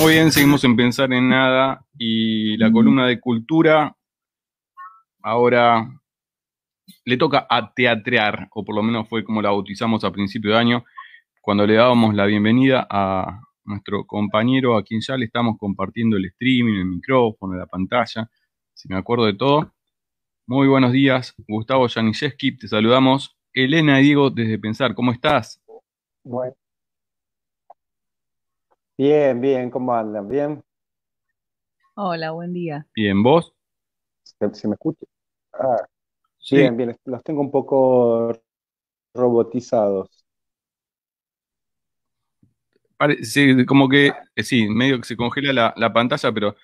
Muy bien, seguimos en Pensar en Nada y la columna de cultura ahora le toca a teatrear, o por lo menos fue como la bautizamos a principio de año, cuando le dábamos la bienvenida a nuestro compañero a quien ya le estamos compartiendo el streaming, el micrófono, la pantalla, si me acuerdo de todo. Muy buenos días, Gustavo Janiszewski, te saludamos. Elena y Diego desde Pensar, ¿cómo estás? Bueno, Bien, bien, ¿cómo andan? ¿Bien? Hola, buen día. Bien, ¿vos? ¿Se, me escucha? Ah, bien, bien, los tengo un poco robotizados. sí, como que, eh, sí, medio que se congela la, pantalla, pero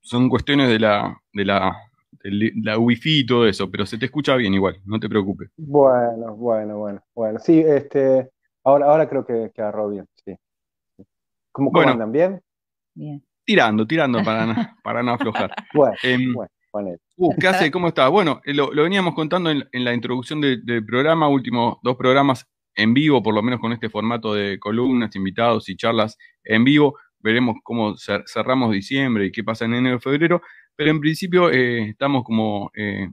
son cuestiones de la, de la, la wifi y todo eso, pero se te escucha bien igual, no te preocupes. Bueno, bueno, bueno, bueno. Sí, este, ahora, ahora creo que, que agarró bien, ¿Cómo, andan? ¿Bien? Bien. Tirando, tirando para no, para no aflojar. bueno, em, bueno, uh, ¿Qué hace? ¿Cómo está? Bueno, eh, lo, veníamos contando en, la introducción del programa, últimos dos programas en vivo, por lo menos con este formato de columnas, invitados y charlas en vivo. Veremos cómo cerramos diciembre y qué pasa en enero y febrero, pero en principio eh, estamos como eh,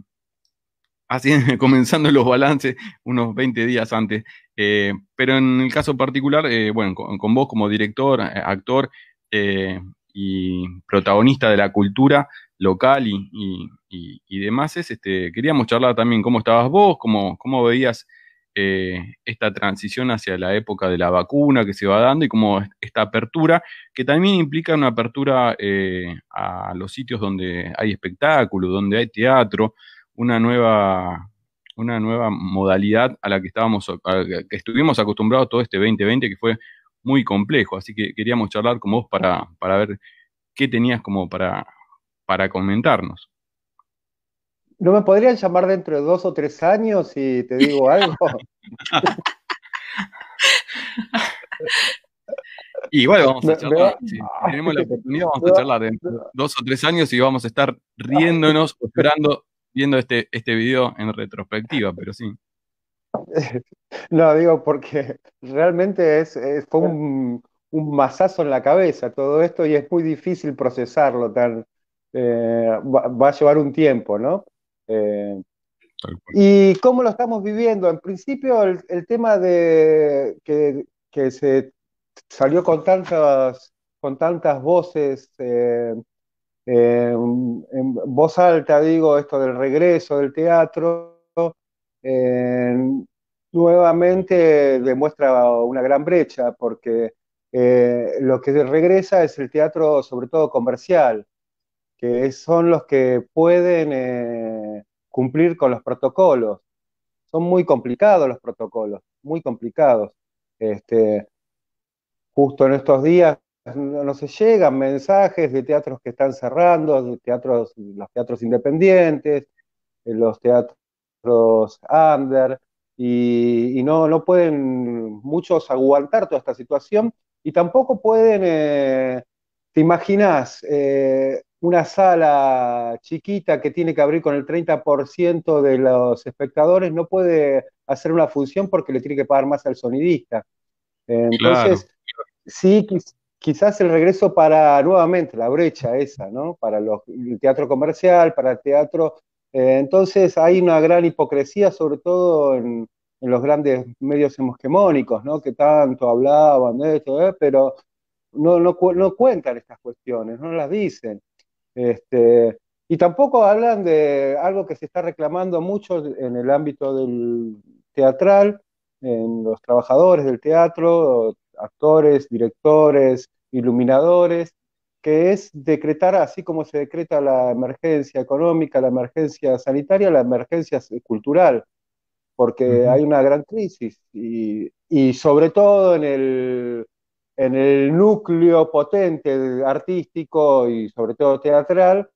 comenzando los balances unos 20 días antes. Eh, pero en el caso particular, eh, bueno, con, vos como director, eh, actor y protagonista de la cultura local y, demás, este, queríamos charlar también cómo estabas vos, cómo, cómo veías esta transición hacia la época de la vacuna que se va dando y cómo esta apertura, que también implica una apertura a los sitios donde hay espectáculos, donde hay teatro, una nueva, una nueva modalidad a la que estábamos, que estuvimos acostumbrados todo este 2020, que fue muy complejo. Así que queríamos charlar con vos para, para ver qué tenías como para, para comentarnos. ¿No me podrían llamar dentro de dos o tres años si te digo algo? igual vamos a charlar. Si tenemos la oportunidad, vamos a charlar dentro de dos o tres años y vamos a estar riéndonos, esperando viendo este, este video en retrospectiva, pero sí. No, digo, porque realmente es, fue un, un, masazo en la cabeza todo esto y es muy difícil procesarlo, tan, eh, va, a llevar un tiempo, ¿no? Eh, ¿Y cómo lo estamos viviendo? En principio, el, tema de que, que, se salió con tantas, con tantas voces eh, en voz alta digo esto del regreso del teatro, nuevamente demuestra una gran brecha, porque eh, lo que regresa es el teatro sobre todo comercial, que son los que pueden eh, cumplir con los protocolos. Son muy complicados los protocolos, muy complicados. Este, justo en estos días no se llegan mensajes de teatros que están cerrando, de teatros, los teatros independientes, eh, los teatros under, y, no, no pueden muchos aguantar toda esta situación, y tampoco pueden, eh, te imaginas, eh, una sala chiquita que tiene que abrir con el 30% de los espectadores, no puede hacer una función porque le tiene que pagar más al sonidista. Entonces, sí, quizás el regreso para nuevamente la brecha esa, ¿no? Para el teatro comercial, para el teatro. Eh, entonces hay una gran hipocresía, sobre todo en, los grandes medios hegemónicos, ¿no? Que tanto hablaban de esto, ¿eh? pero no, no, no, cuentan estas cuestiones, no las dicen. Este, y tampoco hablan de algo que se está reclamando mucho en el ámbito del teatral, en los trabajadores del teatro, actores, directores, iluminadores, que es decretar, así como se decreta la emergencia económica, la emergencia sanitaria, la emergencia cultural, porque hay una gran crisis y, sobre todo en el, en el núcleo potente artístico y sobre todo teatral,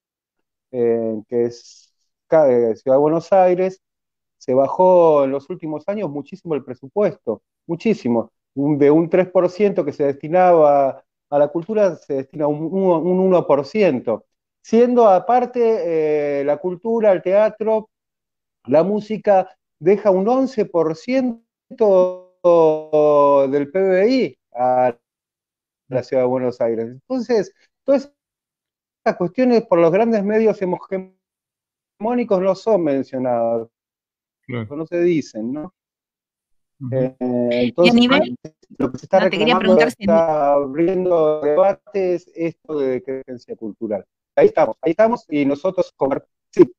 que es Ciudad de Buenos Aires, se bajó en los últimos años muchísimo el presupuesto, muchísimo de un 3% que se destinaba a la cultura se destina un, un 1%, siendo aparte eh, la cultura, el teatro, la música deja un 11% del PBI a la ciudad de Buenos Aires. Entonces, todas estas cuestiones por los grandes medios hegemónicos no son mencionadas, no se dicen, ¿no? Eh, entonces, lo que se está reclamando está abriendo debates esto de creencia cultural. Ahí estamos, ahí estamos y nosotros sí.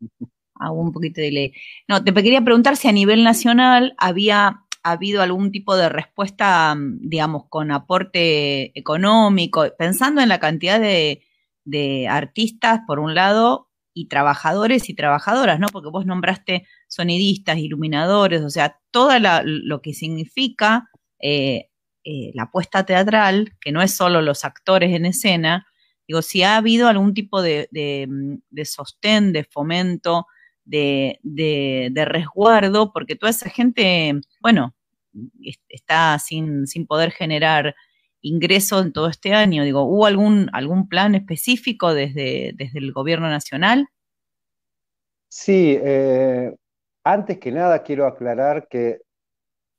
Hago un poquito de ley. No, te quería preguntar si a nivel nacional había habido algún tipo de respuesta, digamos, con aporte económico, pensando en la cantidad de, de artistas, por un lado, y trabajadores y trabajadoras, ¿no? Porque vos nombraste sonidistas, iluminadores, o sea, todo lo que significa eh, eh, la puesta teatral, que no es solo los actores en escena, digo, si ha habido algún tipo de, de, sostén, de fomento, de, de, resguardo, porque toda esa gente, bueno, está sin, sin poder generar ingreso en todo este año? Digo, ¿hubo algún, algún plan específico desde, desde el gobierno nacional? Sí, eh, antes que nada quiero aclarar que,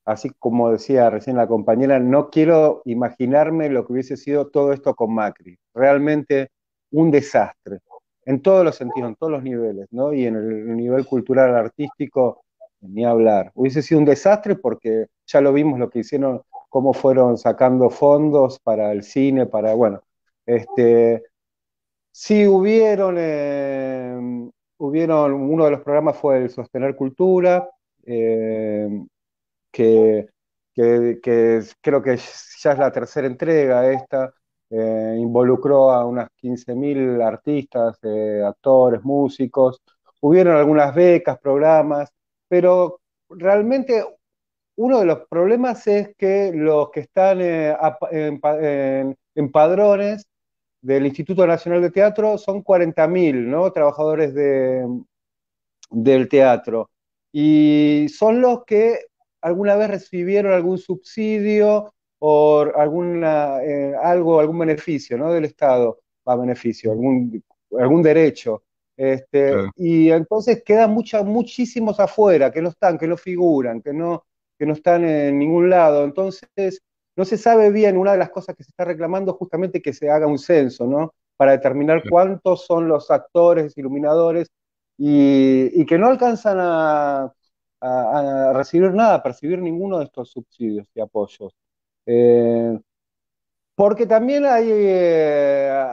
así como decía recién la compañera, no quiero imaginarme lo que hubiese sido todo esto con Macri. Realmente un desastre, en todos los sentidos, en todos los niveles, ¿no? Y en el nivel cultural, artístico, ni hablar. Hubiese sido un desastre porque ya lo vimos lo que hicieron cómo fueron sacando fondos para el cine, para, bueno, este, sí hubieron, eh, hubieron, uno de los programas fue el Sostener Cultura, eh, que, creo que ya es la tercera entrega esta, eh, involucró a unas 15.000 artistas, actores, músicos, hubieron algunas becas, programas, pero realmente uno de los problemas es que los que están eh, en, padrones del Instituto Nacional de Teatro son 40.000 ¿no? trabajadores del teatro. Y son los que alguna vez recibieron algún subsidio o alguna, eh, algo, algún beneficio ¿no? del Estado, va beneficio, algún, algún derecho. Este, Y entonces quedan muchísimos afuera, que no están, que no figuran, que no, que no están en ningún lado. Entonces, no se sabe bien, una de las cosas que se está reclamando justamente que se haga un censo, ¿no? Para determinar cuántos son los actores, iluminadores, y, que no alcanzan a, recibir nada, a percibir ninguno de estos subsidios y apoyos. Eh, porque también hay, eh,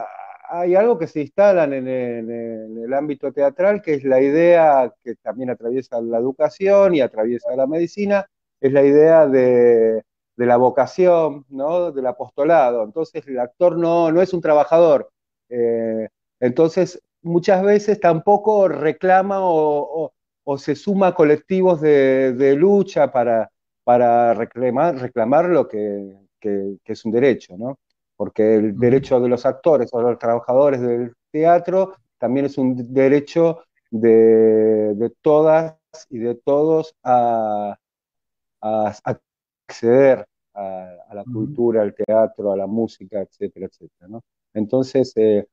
hay algo que se instala en, en, el ámbito teatral, que es la idea que también atraviesa la educación y atraviesa la medicina, es la idea de, la vocación, ¿no? del apostolado. Entonces el actor no, no es un trabajador. Eh, entonces muchas veces tampoco reclama o, se suma a colectivos de, lucha para, para reclamar, reclamar lo que, es un derecho, ¿no? porque el derecho de los actores o de los trabajadores del teatro también es un derecho de, de todas y de todos a, a, acceder a, la cultura, al teatro, a la música, etcétera, etcétera. ¿no? Entonces, eh,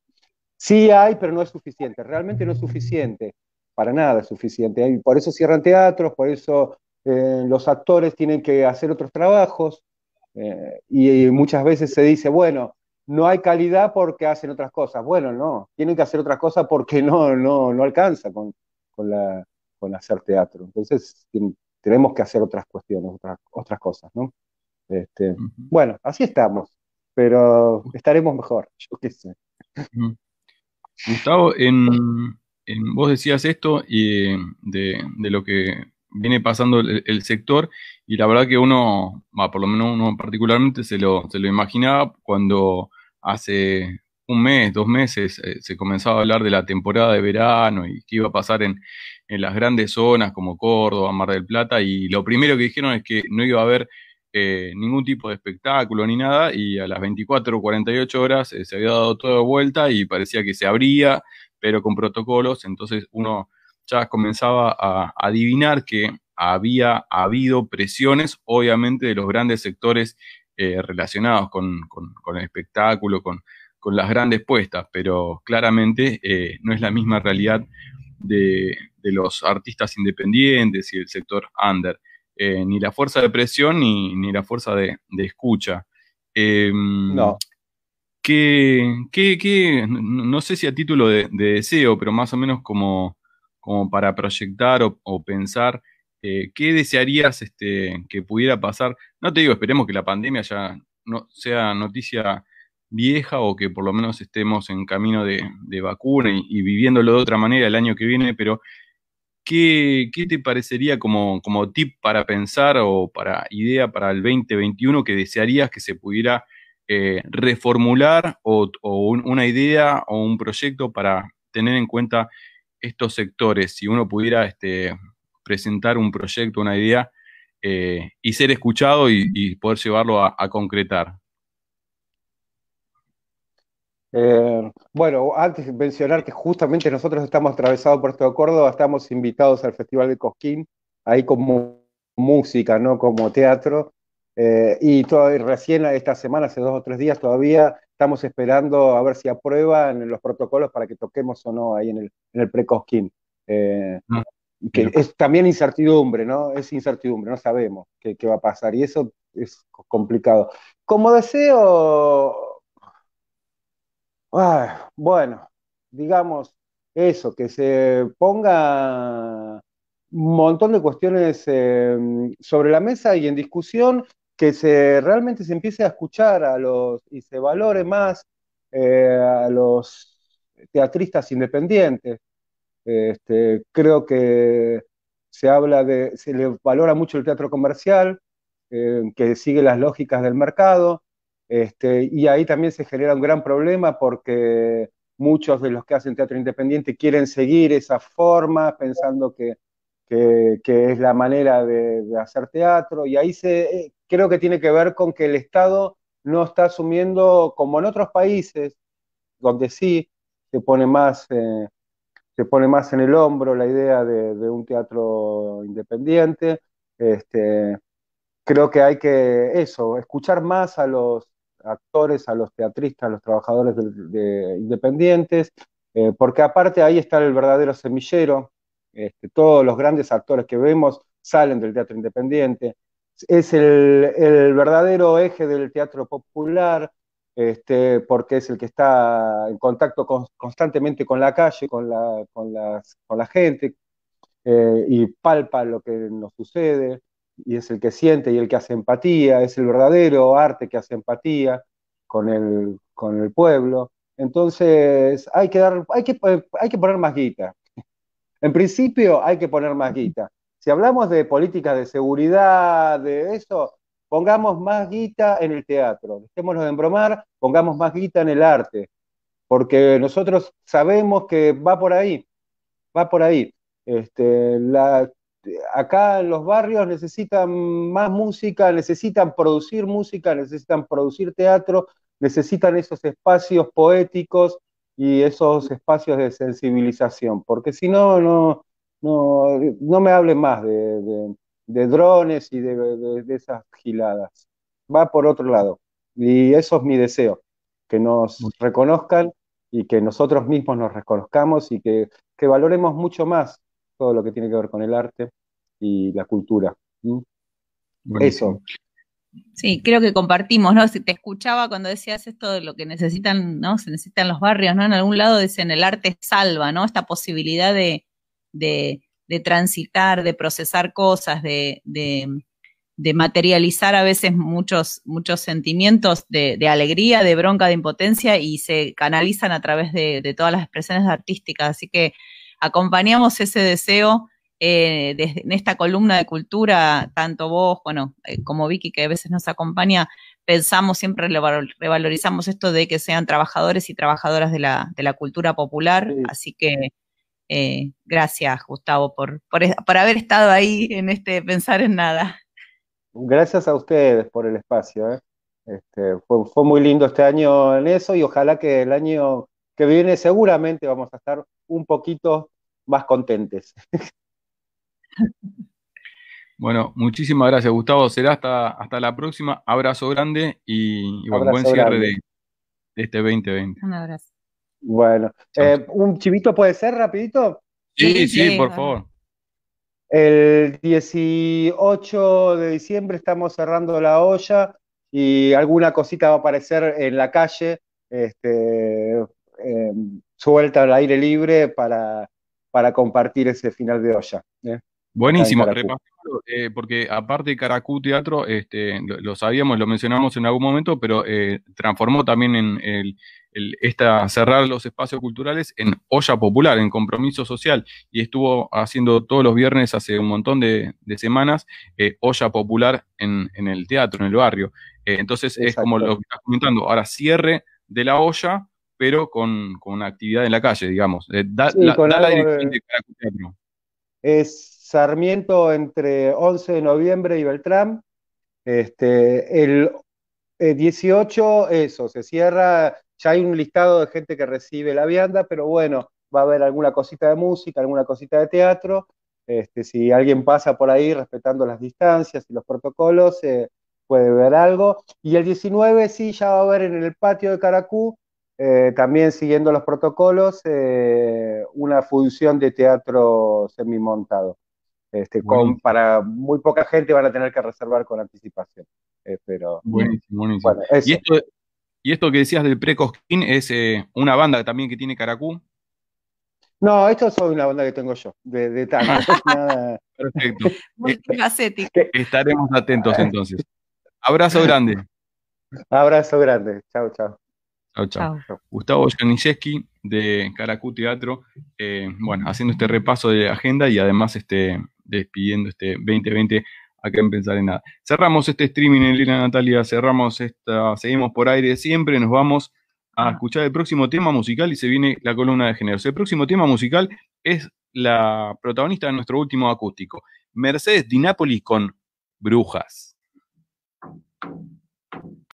sí hay, pero no es suficiente. Realmente no es suficiente. Para nada es suficiente. Y por eso cierran teatros, por eso eh, los actores tienen que hacer otros trabajos. Eh, y, muchas veces se dice, bueno, no hay calidad porque hacen otras cosas. Bueno, no, tienen que hacer otras cosas porque no, no, no alcanza con, con, la, con hacer teatro. Entonces, tenemos que hacer otras cuestiones, otras, otras cosas, ¿no? Este, Bueno, así estamos, pero estaremos mejor, yo qué sé. Gustavo, en, vos decías esto y de, lo que viene pasando el, sector y la verdad que uno, por lo menos uno particularmente se lo, se lo imaginaba cuando hace un mes, dos meses eh, se comenzaba a hablar de la temporada de verano y qué iba a pasar en, en las grandes zonas como Córdoba, Mar del Plata, y lo primero que dijeron es que no iba a haber eh, ningún tipo de espectáculo ni nada, y a las 24 o 48 horas eh, se había dado todo de vuelta y parecía que se abría, pero con protocolos, entonces uno ya comenzaba a, adivinar que había habido presiones, obviamente, de los grandes sectores eh, relacionados con, el espectáculo, con, las grandes puestas, pero claramente no es la misma realidad de, los artistas independientes y el sector under. Eh, ni la fuerza de presión ni, la fuerza de, escucha. Em, no. ¿Qué, no sé si a título de, deseo, pero más o menos como, como para proyectar o, pensar, eh, ¿qué desearías este, que pudiera pasar? No te digo, esperemos que la pandemia ya no sea noticia vieja o que por lo menos estemos en camino de, vacuna y, viviéndolo de otra manera el año que viene, pero ¿qué, te parecería como, como, tip para pensar o para idea para el 2021 que desearías que se pudiera eh, reformular o, una idea o un proyecto para tener en cuenta estos sectores? Si uno pudiera este, presentar un proyecto, una idea eh, y ser escuchado y, poder llevarlo a concretar. Eh, bueno, antes de mencionar que justamente nosotros estamos atravesados por todo Córdoba, estamos invitados al Festival de Cosquín, ahí como música, no como teatro. Eh, y recién esta semana, hace dos o tres días todavía, estamos esperando a ver si aprueban los protocolos para que toquemos o no ahí en el, en el pre-Cosquín. Eh, ah, que es también incertidumbre, ¿no? Es incertidumbre, no sabemos qué, qué va a pasar y eso es complicado. Como deseo, Bueno, digamos eso, que se ponga un montón de cuestiones em, sobre la mesa y en discusión, que se realmente se empiece a escuchar a los y se valore más eh, a los teatristas independientes. Este, creo que se habla de, se le valora mucho el teatro comercial, eh, que sigue las lógicas del mercado, este, y ahí también se genera un gran problema porque muchos de los que hacen teatro independiente quieren seguir esa forma pensando que, es la manera de, hacer teatro. Y ahí se, eh, creo que tiene que ver con que el Estado no está asumiendo, como en otros países, donde sí se pone más, eh, se pone más en el hombro la idea de, de un teatro independiente. Este, creo que hay que eso, escuchar más a los actores, a los teatristas, a los trabajadores de, independientes, eh, porque aparte ahí está el verdadero semillero, este, todos los grandes actores que vemos salen del teatro independiente, es el, verdadero eje del teatro popular, este, porque es el que está en contacto constantemente con la calle, con la, con la gente, eh, y palpa lo que nos sucede y es el que siente y el que hace empatía, es el verdadero arte que hace empatía con el, con el pueblo. Entonces hay que, dar, hay, que, hay que poner más guita. En principio hay que poner más guita. Si hablamos de políticas de seguridad, de eso, pongamos más guita en el teatro. Dejémonos de embromar, pongamos más guita en el arte. Porque nosotros sabemos que va por ahí, va por ahí. Este, la, acá en los barrios necesitan más música, necesitan producir música, necesitan producir teatro, necesitan esos espacios poéticos y esos espacios de sensibilización, porque si no, no, no, me hablen más de, drones y de, esas giladas. Va por otro lado. Y eso es mi deseo, que nos reconozcan y que nosotros mismos nos reconozcamos y que, que valoremos mucho más todo lo que tiene que ver con el arte y la cultura. Eso. Sí, creo que compartimos, ¿no? Si te escuchaba cuando decías esto de lo que necesitan, ¿no? Se necesitan los barrios, ¿no? En algún lado dicen el arte salva, ¿no? Esta posibilidad de, transitar, de procesar cosas, de, materializar a veces muchos, muchos sentimientos de, alegría, de bronca, de impotencia y se canalizan a través de todas las expresiones artísticas. Así que acompañamos ese deseo eh, en esta columna de cultura, tanto vos, bueno, eh, como Vicky, que a veces nos acompaña, pensamos, siempre revalorizamos esto de que sean trabajadores y trabajadoras de la, de la cultura popular. Así que eh, gracias, Gustavo, por, por, haber estado ahí en este Pensar en Nada. Gracias a ustedes por el espacio. Este, fue, fue muy lindo este año en eso y ojalá que el año que viene seguramente vamos a estar un poquito más contentes. Bueno, muchísimas gracias, Gustavo. Será hasta, hasta la próxima. Abrazo grande y, buen cierre de, este 2020. Un abrazo. Bueno, eh, ¿un chivito puede ser rapidito? Sí, sí, por favor. El 18 de diciembre estamos cerrando la olla y alguna cosita va a aparecer en la calle, este, em, suelta al aire libre para, para compartir ese final de olla. ¿eh? Buenísimo, eh, porque aparte de Caracú Teatro, este, lo, sabíamos, lo mencionamos en algún momento, pero eh, transformó también en el, esta, cerrar los espacios culturales en olla popular, en compromiso social, y estuvo haciendo todos los viernes hace un montón de, semanas eh, olla popular en, el teatro, en el barrio. entonces es como lo que estás comentando, ahora cierre de la olla, pero con, con actividad en la calle, digamos. da, la, dirección de. Es Sarmiento entre 11 de noviembre y Beltrán. Este, el 18, eh, eso, se cierra, ya hay un listado de gente que recibe la vianda, pero bueno, va a haber alguna cosita de música, alguna cosita de teatro. Este, si alguien pasa por ahí respetando las distancias y los protocolos, eh, puede ver algo. Y el 19 sí, ya va a haber en el patio de Caracú, eh, también siguiendo los protocolos, una función de teatro semimontado. Este, con, para muy poca gente van a tener que reservar con anticipación. Eh, pero, buenísimo, buenísimo. ¿Y, esto, que decías del Precosquín es eh, una banda también que tiene Caracú? No, esto es una banda que tengo yo, de, de Perfecto. Estaremos atentos entonces. Abrazo grande. Abrazo grande. Chao, chao. Chao, chao. Gustavo Janiszewski de Caracú Teatro, eh, bueno, haciendo este repaso de agenda y además este, despidiendo este 2020 acá en Pensar en Nada. Cerramos este streaming en Lina Natalia, cerramos esta, seguimos por aire siempre, nos vamos a escuchar el próximo tema musical y se viene la columna de géneros. El próximo tema musical es la protagonista de nuestro último acústico, Mercedes Di Napoli con Brujas.